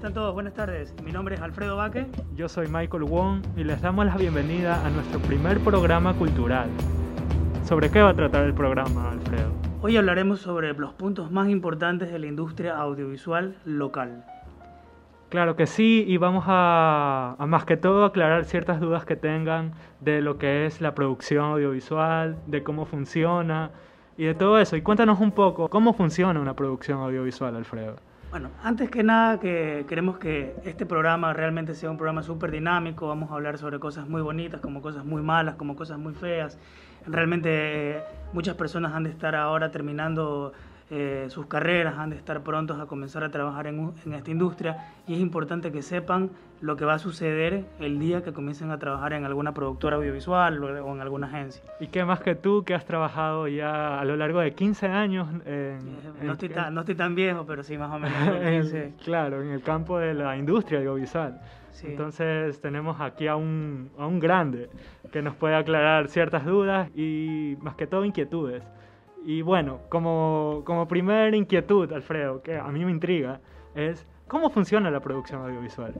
Hola, ¿cómo están todos? Buenas tardes. Mi nombre es Alfredo Baque. Yo soy Michael Wong y les damos la bienvenida a nuestro primer programa cultural. ¿Sobre qué va a tratar el programa, Alfredo? Hoy hablaremos sobre los puntos más importantes de la industria audiovisual local. Claro que sí, y vamos a, a, más que todo aclarar ciertas dudas que tengan de lo que es la producción audiovisual, de cómo funciona y de todo eso. Y cuéntanos un poco cómo funciona una producción audiovisual, Alfredo. Bueno, antes que nada que queremos que este programa realmente sea un programa súper dinámico, vamos a hablar sobre cosas muy bonitas, como cosas muy malas, como cosas muy feas. Realmente eh, muchas personas han de estar ahora terminando eh, sus carreras, han de estar prontos a comenzar a trabajar en, en, esta industria y es importante que sepan lo que va a suceder el día que comiencen a trabajar en alguna productora audiovisual o en alguna agencia. ¿Y qué más que tú que has trabajado ya a lo largo de 15 años? En, no, estoy tan, no estoy tan viejo, pero sí más o menos. en, claro, en el campo de la industria audiovisual. Sí. Entonces tenemos aquí a un, a un grande que nos puede aclarar ciertas dudas y más que todo inquietudes. Y bueno, como, como primera inquietud, Alfredo, que a mí me intriga, es cómo funciona la producción audiovisual.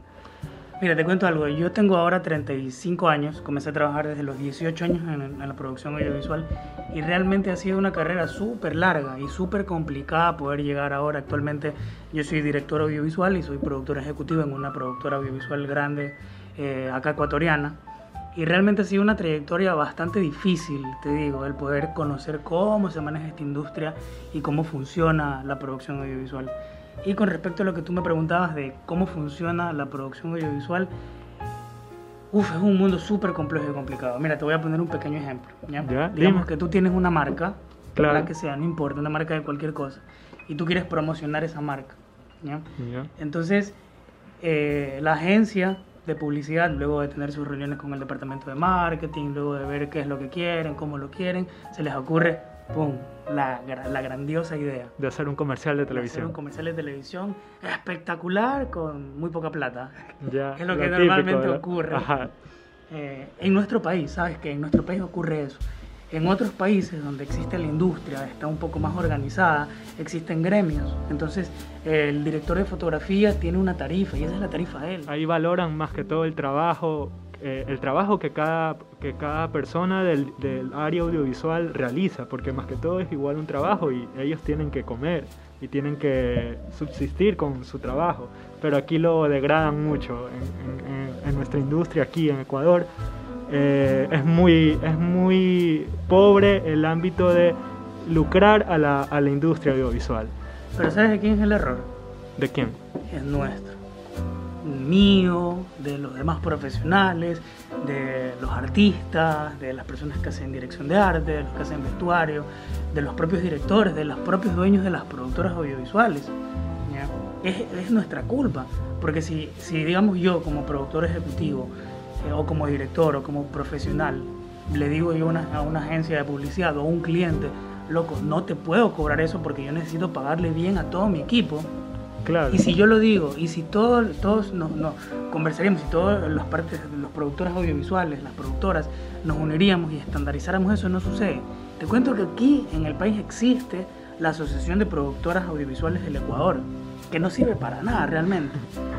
Mira, te cuento algo. Yo tengo ahora 35 años, comencé a trabajar desde los 18 años en, en la producción audiovisual y realmente ha sido una carrera súper larga y súper complicada poder llegar ahora. Actualmente yo soy director audiovisual y soy productor ejecutivo en una productora audiovisual grande eh, acá ecuatoriana. Y realmente ha sido una trayectoria bastante difícil, te digo, el poder conocer cómo se maneja esta industria y cómo funciona la producción audiovisual. Y con respecto a lo que tú me preguntabas de cómo funciona la producción audiovisual, uf, es un mundo súper complejo y complicado. Mira, te voy a poner un pequeño ejemplo. ¿ya? ¿Ya? Digamos Dime. que tú tienes una marca, Claro. la que sea, no importa, una marca de cualquier cosa, y tú quieres promocionar esa marca. ¿ya? Ya. Entonces, eh, la agencia de publicidad, luego de tener sus reuniones con el departamento de marketing, luego de ver qué es lo que quieren, cómo lo quieren, se les ocurre, ¡pum!, la, la grandiosa idea. De hacer un comercial de de Hacer televisión. un comercial de televisión espectacular con muy poca plata. Ya, Es lo que típico, normalmente ¿verdad? ocurre. Ajá. Eh, en nuestro país, ¿sabes que En nuestro país ocurre eso. En otros países donde existe la industria, está un poco más organizada, existen gremios. Entonces, el director de fotografía tiene una tarifa y esa es la tarifa de él. Ahí valoran más que todo el trabajo, eh, el trabajo que cada, que cada persona del, del área audiovisual realiza, porque más que todo es igual un trabajo y ellos tienen que comer y tienen que subsistir con su trabajo. Pero aquí lo degradan mucho en, en- en- nuestra industria, aquí en Ecuador. Eh, es, muy, es muy pobre el ámbito de lucrar a la, a la industria audiovisual. Pero ¿sabes de quién es el error? ¿De quién? Es nuestro. Mío, de los demás profesionales, de los artistas, de las personas que hacen dirección de arte, de los que hacen vestuario, de los propios directores, de los propios dueños de las productoras audiovisuales. Es, es nuestra culpa, porque si, si digamos yo como productor ejecutivo eh, o como director o como profesional le digo yo a una, a una agencia de publicidad o a un cliente, loco, no te puedo cobrar eso porque yo necesito pagarle bien a todo mi equipo, Claro. y si yo lo digo, y si todo- todos nos, nos conversaríamos, y todas las partes, los productores audiovisuales, las productoras, nos uniríamos y estandarizáramos eso, no sucede. Te cuento que aquí en el país existe la Asociación de Productoras Audiovisuales del Ecuador, que no sirve para nada realmente.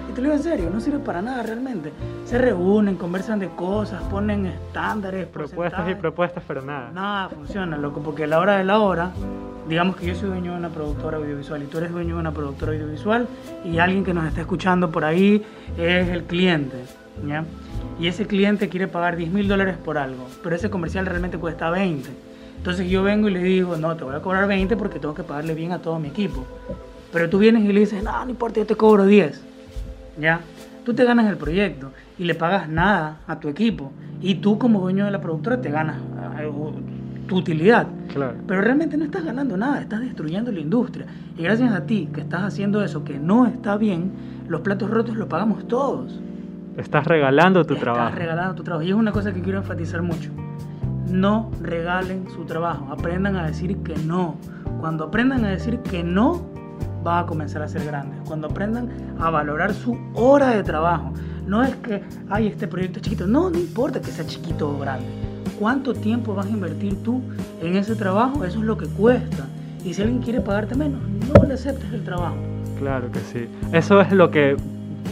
Y te lo digo en serio, no sirve para nada realmente. Se reúnen, conversan de cosas, ponen estándares, propuestas y propuestas, pero nada. Nada funciona, loco, porque a la hora de la hora, digamos que yo soy dueño de una productora audiovisual y tú eres dueño de una productora audiovisual y alguien que nos está escuchando por ahí es el cliente, ¿ya? Y ese cliente quiere pagar 10 mil dólares por algo, pero ese comercial realmente cuesta 20. Entonces yo vengo y le digo, no, te voy a cobrar 20 porque tengo que pagarle bien a todo mi equipo. Pero tú vienes y le dices, no, no importa, yo te cobro 10. ¿Ya? Tú te ganas el proyecto y le pagas nada a tu equipo. Y tú como dueño de la productora te ganas eh, tu utilidad. Claro. Pero realmente no estás ganando nada, estás destruyendo la industria. Y gracias a ti que estás haciendo eso que no está bien, los platos rotos los pagamos todos. Estás regalando tu estás trabajo. regalando tu trabajo. Y es una cosa que quiero enfatizar mucho. No regalen su trabajo, aprendan a decir que no. Cuando aprendan a decir que no, van a comenzar a ser grandes. Cuando aprendan a valorar su hora de trabajo. No es que, ay, este proyecto chiquito. No, no importa que sea chiquito o grande. ¿Cuánto tiempo vas a invertir tú en ese trabajo? Eso es lo que cuesta. Y si alguien quiere pagarte menos, no le aceptes el trabajo. Claro que sí. Eso es lo que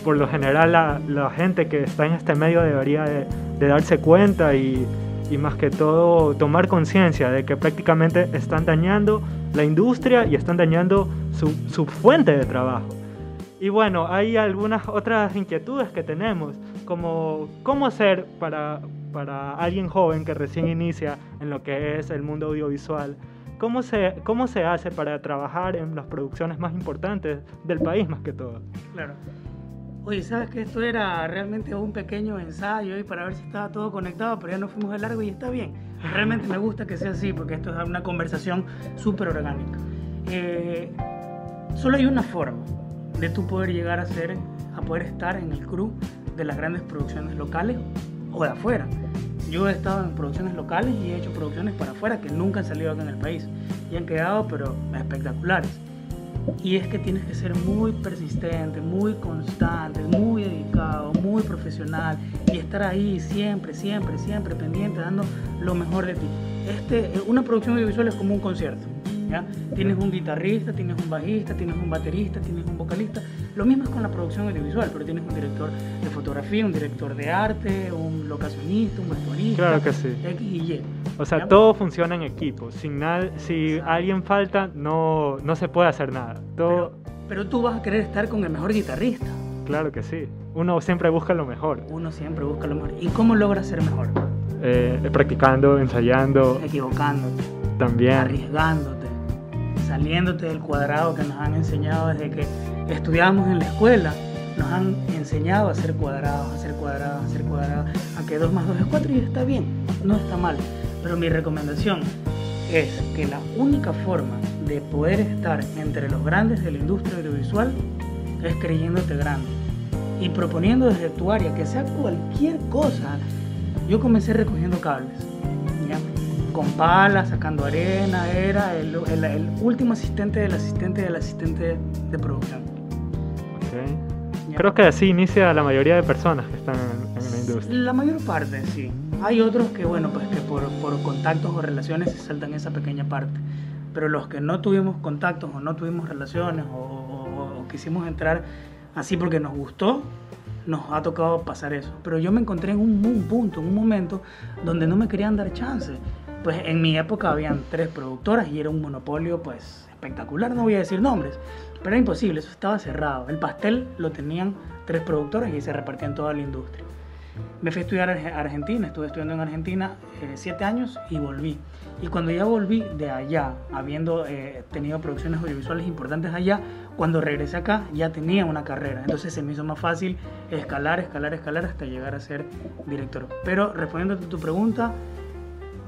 por lo general la, la gente que está en este medio debería de, de darse cuenta y, y más que todo tomar conciencia de que prácticamente están dañando la industria y están dañando su, su, fuente de trabajo. Y bueno, hay algunas otras inquietudes que tenemos, como cómo hacer para, para alguien joven que recién inicia en lo que es el mundo audiovisual, cómo se, cómo se hace para trabajar en las producciones más importantes del país más que todo. Claro. Oye, sabes que esto era realmente un pequeño ensayo y para ver si estaba todo conectado, pero ya nos fuimos de largo y está bien. Realmente me gusta que sea así porque esto es una conversación súper orgánica. Eh, solo hay una forma de tú poder llegar a ser, a poder estar en el crew de las grandes producciones locales o de afuera. Yo he estado en producciones locales y he hecho producciones para afuera que nunca han salido acá en el país y han quedado pero espectaculares. Y es que tienes que ser muy persistente, muy constante, muy dedicado, muy profesional y estar ahí siempre, siempre, siempre pendiente, dando lo mejor de ti. Este, una producción audiovisual es como un concierto. ¿Ya? Tienes un guitarrista, tienes un bajista, tienes un baterista, tienes un vocalista. Lo mismo es con la producción audiovisual, pero tienes un director de fotografía, un director de arte, un locacionista, un vestuarista, claro que sí. X y Y. O sea, ¿ya? todo funciona en equipo. Sin nada, si Exacto. alguien falta, no, no se puede hacer nada. Todo, Pero, pero tú vas a querer estar con el mejor guitarrista. claro que sí. Uno siempre busca lo mejor. Uno siempre busca lo mejor. ¿Y cómo logras ser mejor? Eh, practicando, ensayando, Equivocándote, también. arriesgándote, saliéndote del cuadrado que nos han enseñado desde que estudiábamos en la escuela. Nos han enseñado a hacer cuadrados, a hacer cuadrados, a hacer cuadrados, a que 2 más 2 es 4 y está bien, no está mal. Pero mi recomendación es que la única forma de poder estar entre los grandes de la industria audiovisual es creyéndote grande y proponiendo desde tu área que sea cualquier cosa. Yo comencé recogiendo cables. Con palas, sacando arena, era el, el- el último asistente del asistente del asistente de producción. Ok. ¿ya? Creo que así inicia la mayoría de personas que están en, en la industria. La mayor parte, sí. Hay otros que, bueno, pues que por, por contactos o relaciones se saltan esa pequeña parte. Pero los que no tuvimos contactos o no tuvimos relaciones o, o- o quisimos entrar así porque nos gustó, nos ha tocado pasar eso. Pero yo me encontré en un, un punto, en un momento donde no me querían dar chance. Pues en mi época habían tres productoras y era un monopolio pues espectacular, no voy a decir nombres, pero era imposible, eso estaba cerrado. El pastel lo tenían tres productoras y se repartían toda la industria. Me fui a estudiar a Arge- a Argentina, estuve estudiando en Argentina eh, siete años y volví. Y cuando ya volví de allá, habiendo eh, tenido producciones audiovisuales importantes allá, cuando regresé acá ya tenía una carrera. Entonces se me hizo más fácil escalar, escalar, escalar hasta llegar a ser director. Pero respondiendo a tu pregunta,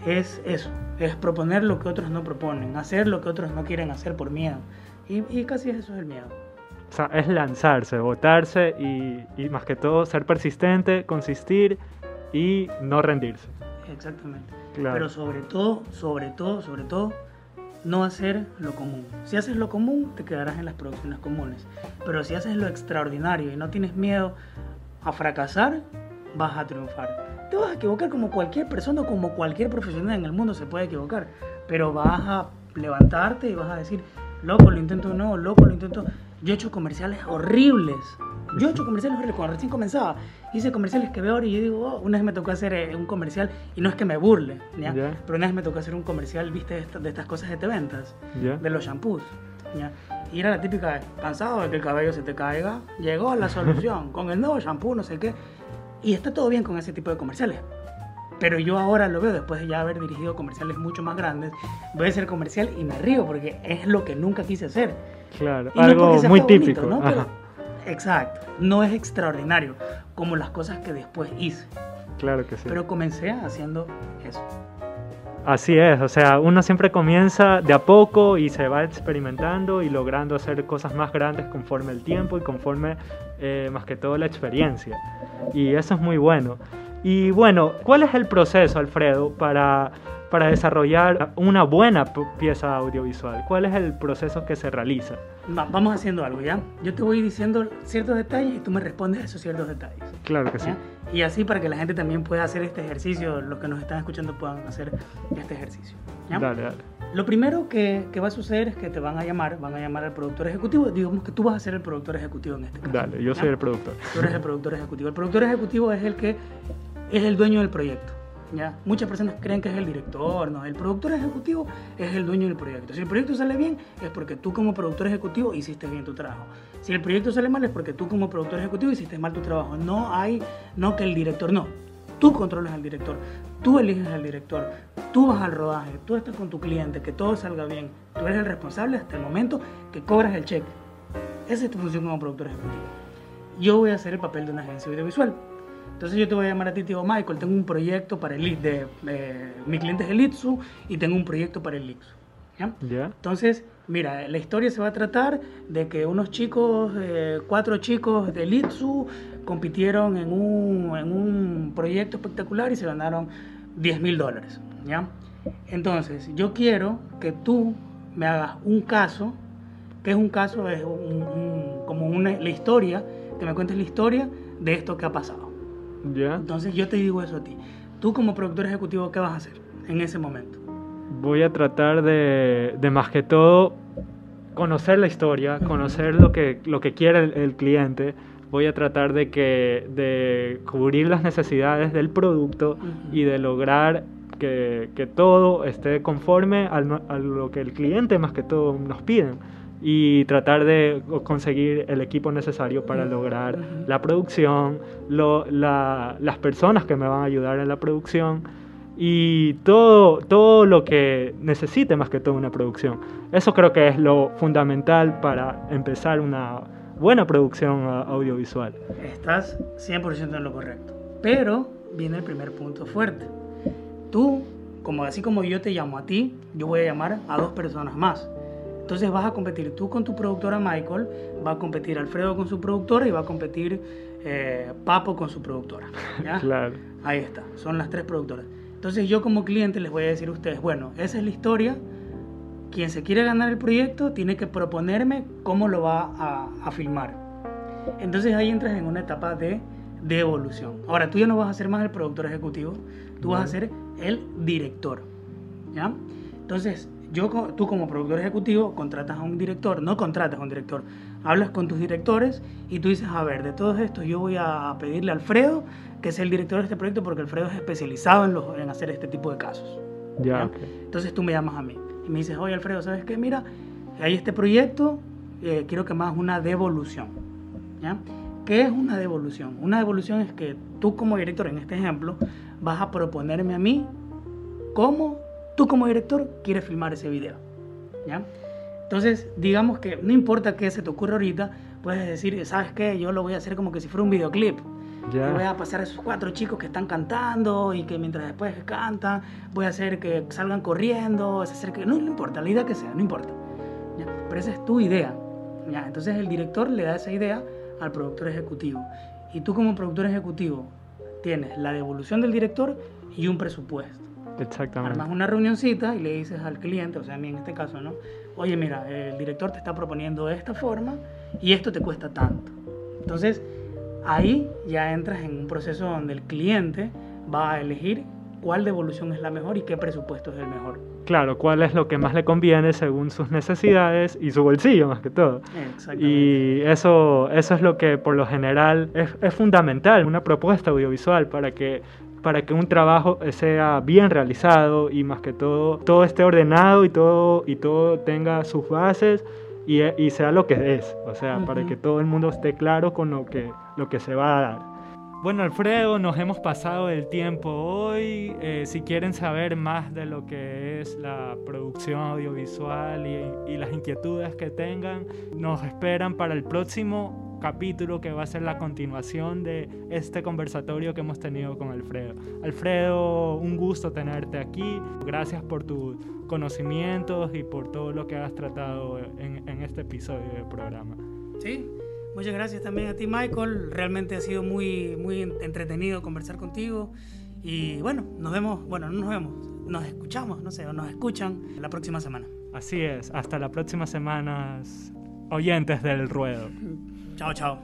es eso, es proponer lo que otros no proponen, hacer lo que otros no quieren hacer por miedo. Y, y casi eso es el miedo. O sea, es lanzarse, botarse y, y más que todo ser persistente, consistir y no rendirse. Exactamente. Claro. Pero sobre todo, sobre todo, sobre todo, no hacer lo común. Si haces lo común, te quedarás en las producciones comunes. Pero si haces lo extraordinario y no tienes miedo a fracasar, vas a triunfar. Te vas a equivocar como cualquier persona, como cualquier profesional en el mundo se puede equivocar. Pero vas a levantarte y vas a decir, loco, lo intento de nuevo, loco, lo intento. Yo he hecho comerciales horribles. Yo he hecho comerciales horribles cuando recién comenzaba. Hice comerciales que veo ahora y yo digo, oh, una vez me tocó hacer eh, un comercial y no es que me burle, ¿ya? Ya. Pero una vez me tocó hacer un comercial, viste, de, esta- de estas cosas de te ventas, ¿Ya? de los shampoos, ¿ya? Y era la típica, cansado de que el cabello se te caiga, llegó la solución con el nuevo shampoo, no sé qué. Y está todo bien con ese tipo de comerciales. Pero yo ahora lo veo, después de ya haber dirigido comerciales mucho más grandes, voy a hacer comercial y me río porque es lo que nunca quise hacer. Claro, Y no algo sea muy feo bonito, típico. ¿no? Pero- exacto, no es extraordinario como las cosas que después hice. Claro que sí. Pero comencé haciendo eso. Así es, o sea, uno siempre comienza de a poco y se va experimentando y logrando hacer cosas más grandes conforme el tiempo y conforme eh, más que todo la experiencia. Y eso es muy bueno. Y bueno, ¿cuál es el proceso, Alfredo, para, para desarrollar una buena pieza audiovisual? ¿Cuál es el proceso que se realiza? Va- vamos haciendo algo, ¿ya? Yo te voy diciendo ciertos detalles y tú me respondes a esos ciertos detalles. Claro que sí. ¿ya? Y así para que la gente también pueda hacer este ejercicio, los que nos están escuchando puedan hacer este ejercicio. ¿ya? Dale, dale. Lo primero que, que, va a suceder es que te van a llamar, van a llamar al productor ejecutivo. Digamos que tú vas a ser el productor ejecutivo en este caso. Dale, yo soy el productor. Tú eres el productor ejecutivo. El productor ejecutivo es el que es el dueño del proyecto. ¿Ya? Muchas personas creen que es el director, no. El productor ejecutivo es el dueño del proyecto. Si el proyecto sale bien, es porque tú como productor ejecutivo hiciste bien tu trabajo. Si el proyecto sale mal, es porque tú como productor ejecutivo hiciste mal tu trabajo. No hay, no que el director, no. Tú controlas al director, tú eliges al director, tú vas al rodaje, tú estás con tu cliente, que todo salga bien. Tú eres el responsable hasta el momento que cobras el cheque. Esa es tu función como productor ejecutivo. Yo voy a hacer el papel de una agencia audiovisual. Entonces yo te voy a llamar a ti, te digo, Michael, tengo un proyecto para el de, eh, mi cliente es el ITSU y tengo un proyecto para el. ¿ya? Entonces, mira, la historia se va a tratar de que unos chicos, eh, cuatro chicos del ITSU compitieron en un, en un proyecto espectacular y se ganaron 10 mil dólares. ¿ya? Entonces, yo quiero que tú me hagas un caso, que es un caso, es como una, la historia, que me cuentes la historia de esto que ha pasado. ¿Ya? Entonces, yo te digo eso a ti. Tú como productor ejecutivo, ¿qué vas a hacer en ese momento? Voy a tratar de, de más que todo conocer la historia, conocer lo que, lo que quiere el cliente, voy a tratar de, que, de cubrir las necesidades del producto y de lograr que, que, todo esté conforme a lo que el cliente más que todo nos piden y tratar de conseguir el equipo necesario para lograr la producción, lo, la, las personas que me van a ayudar en la producción y todo, todo lo que necesite más que todo una producción. Eso creo que es lo fundamental para empezar una, buena producción audiovisual. Estás 100% en lo correcto. Pero viene el primer punto fuerte. Tú, como así como yo te llamo a ti, yo voy a llamar a dos personas más. Entonces vas a competir tú con tu productora Michael, va a competir Alfredo con su productora y va a competir eh, Papo con su productora. Claro. Ahí está, son las tres productoras. Entonces yo como cliente les voy a decir a ustedes, bueno, esa es la historia, quien se quiere ganar el proyecto tiene que proponerme cómo lo va a, filmar. Entonces ahí entras en una etapa de, de, evolución. Ahora, tú ya no vas a ser más el productor ejecutivo, tú vas a ser el director. ¿Ya? Entonces, yo, tú como productor ejecutivo contratas a un director, no contratas a un director, hablas con tus directores y tú dices, a ver, de todos estos yo voy a pedirle a Alfredo que es el director de este proyecto porque Alfredo es especializado en, en hacer este tipo de casos. Ya, Entonces tú me llamas a mí y me dices, oye Alfredo, ¿sabes qué? Mira, hay este proyecto, eh, quiero que me hagas una devolución. ¿ya? ¿Qué es una devolución? Una devolución es que tú como director, en este ejemplo, vas a proponerme a mí cómo tú como director quieres filmar ese video. ¿ya? Entonces, digamos que no importa qué se te ocurra ahorita, puedes decir, ¿sabes qué? Yo lo voy a hacer como que si fuera un videoclip. Voy a pasar a esos cuatro chicos que están cantando y que mientras después cantan, voy a hacer que salgan corriendo, hacer que... No, no importa, la idea que sea, no importa. Pero esa es tu idea. ¿ya? Entonces el director le da esa idea al productor ejecutivo. Y tú como productor ejecutivo tienes la devolución del director y un presupuesto. Exactamente. Armas una reunioncita y le dices al cliente, o sea, a mí en este caso, ¿no? Oye, mira, el director te está proponiendo esta forma y esto te cuesta tanto. Entonces, Ahí ya entras en un proceso donde el cliente va a elegir cuál devolución es la mejor y qué presupuesto es el mejor. Claro, cuál es lo que más le conviene según sus necesidades y su bolsillo más que todo. Y eso, eso es lo que por lo general es, es fundamental, una propuesta audiovisual para que para que un trabajo sea bien realizado y más que todo todo esté ordenado y todo y todo tenga sus bases y, y, sea lo que es, o sea, para que todo el mundo esté claro con lo que, lo que se va a dar. Bueno, Alfredo, nos hemos pasado el tiempo hoy. Eh, si quieren saber más de lo que es la producción audiovisual y, y las inquietudes que tengan, nos esperan para el próximo capítulo que va a ser la continuación de este conversatorio que hemos tenido con Alfredo. Alfredo, un gusto tenerte aquí. Gracias por tus conocimientos y por todo lo que has tratado en, en este episodio del programa. Sí, muchas gracias también a ti, Michael. Realmente ha sido muy, muy entretenido conversar contigo. Y bueno, nos vemos, bueno, no nos vemos, nos escuchamos, no sé, o nos escuchan la próxima semana. Así es, hasta la próxima semana, oyentes del ruedo. 悄悄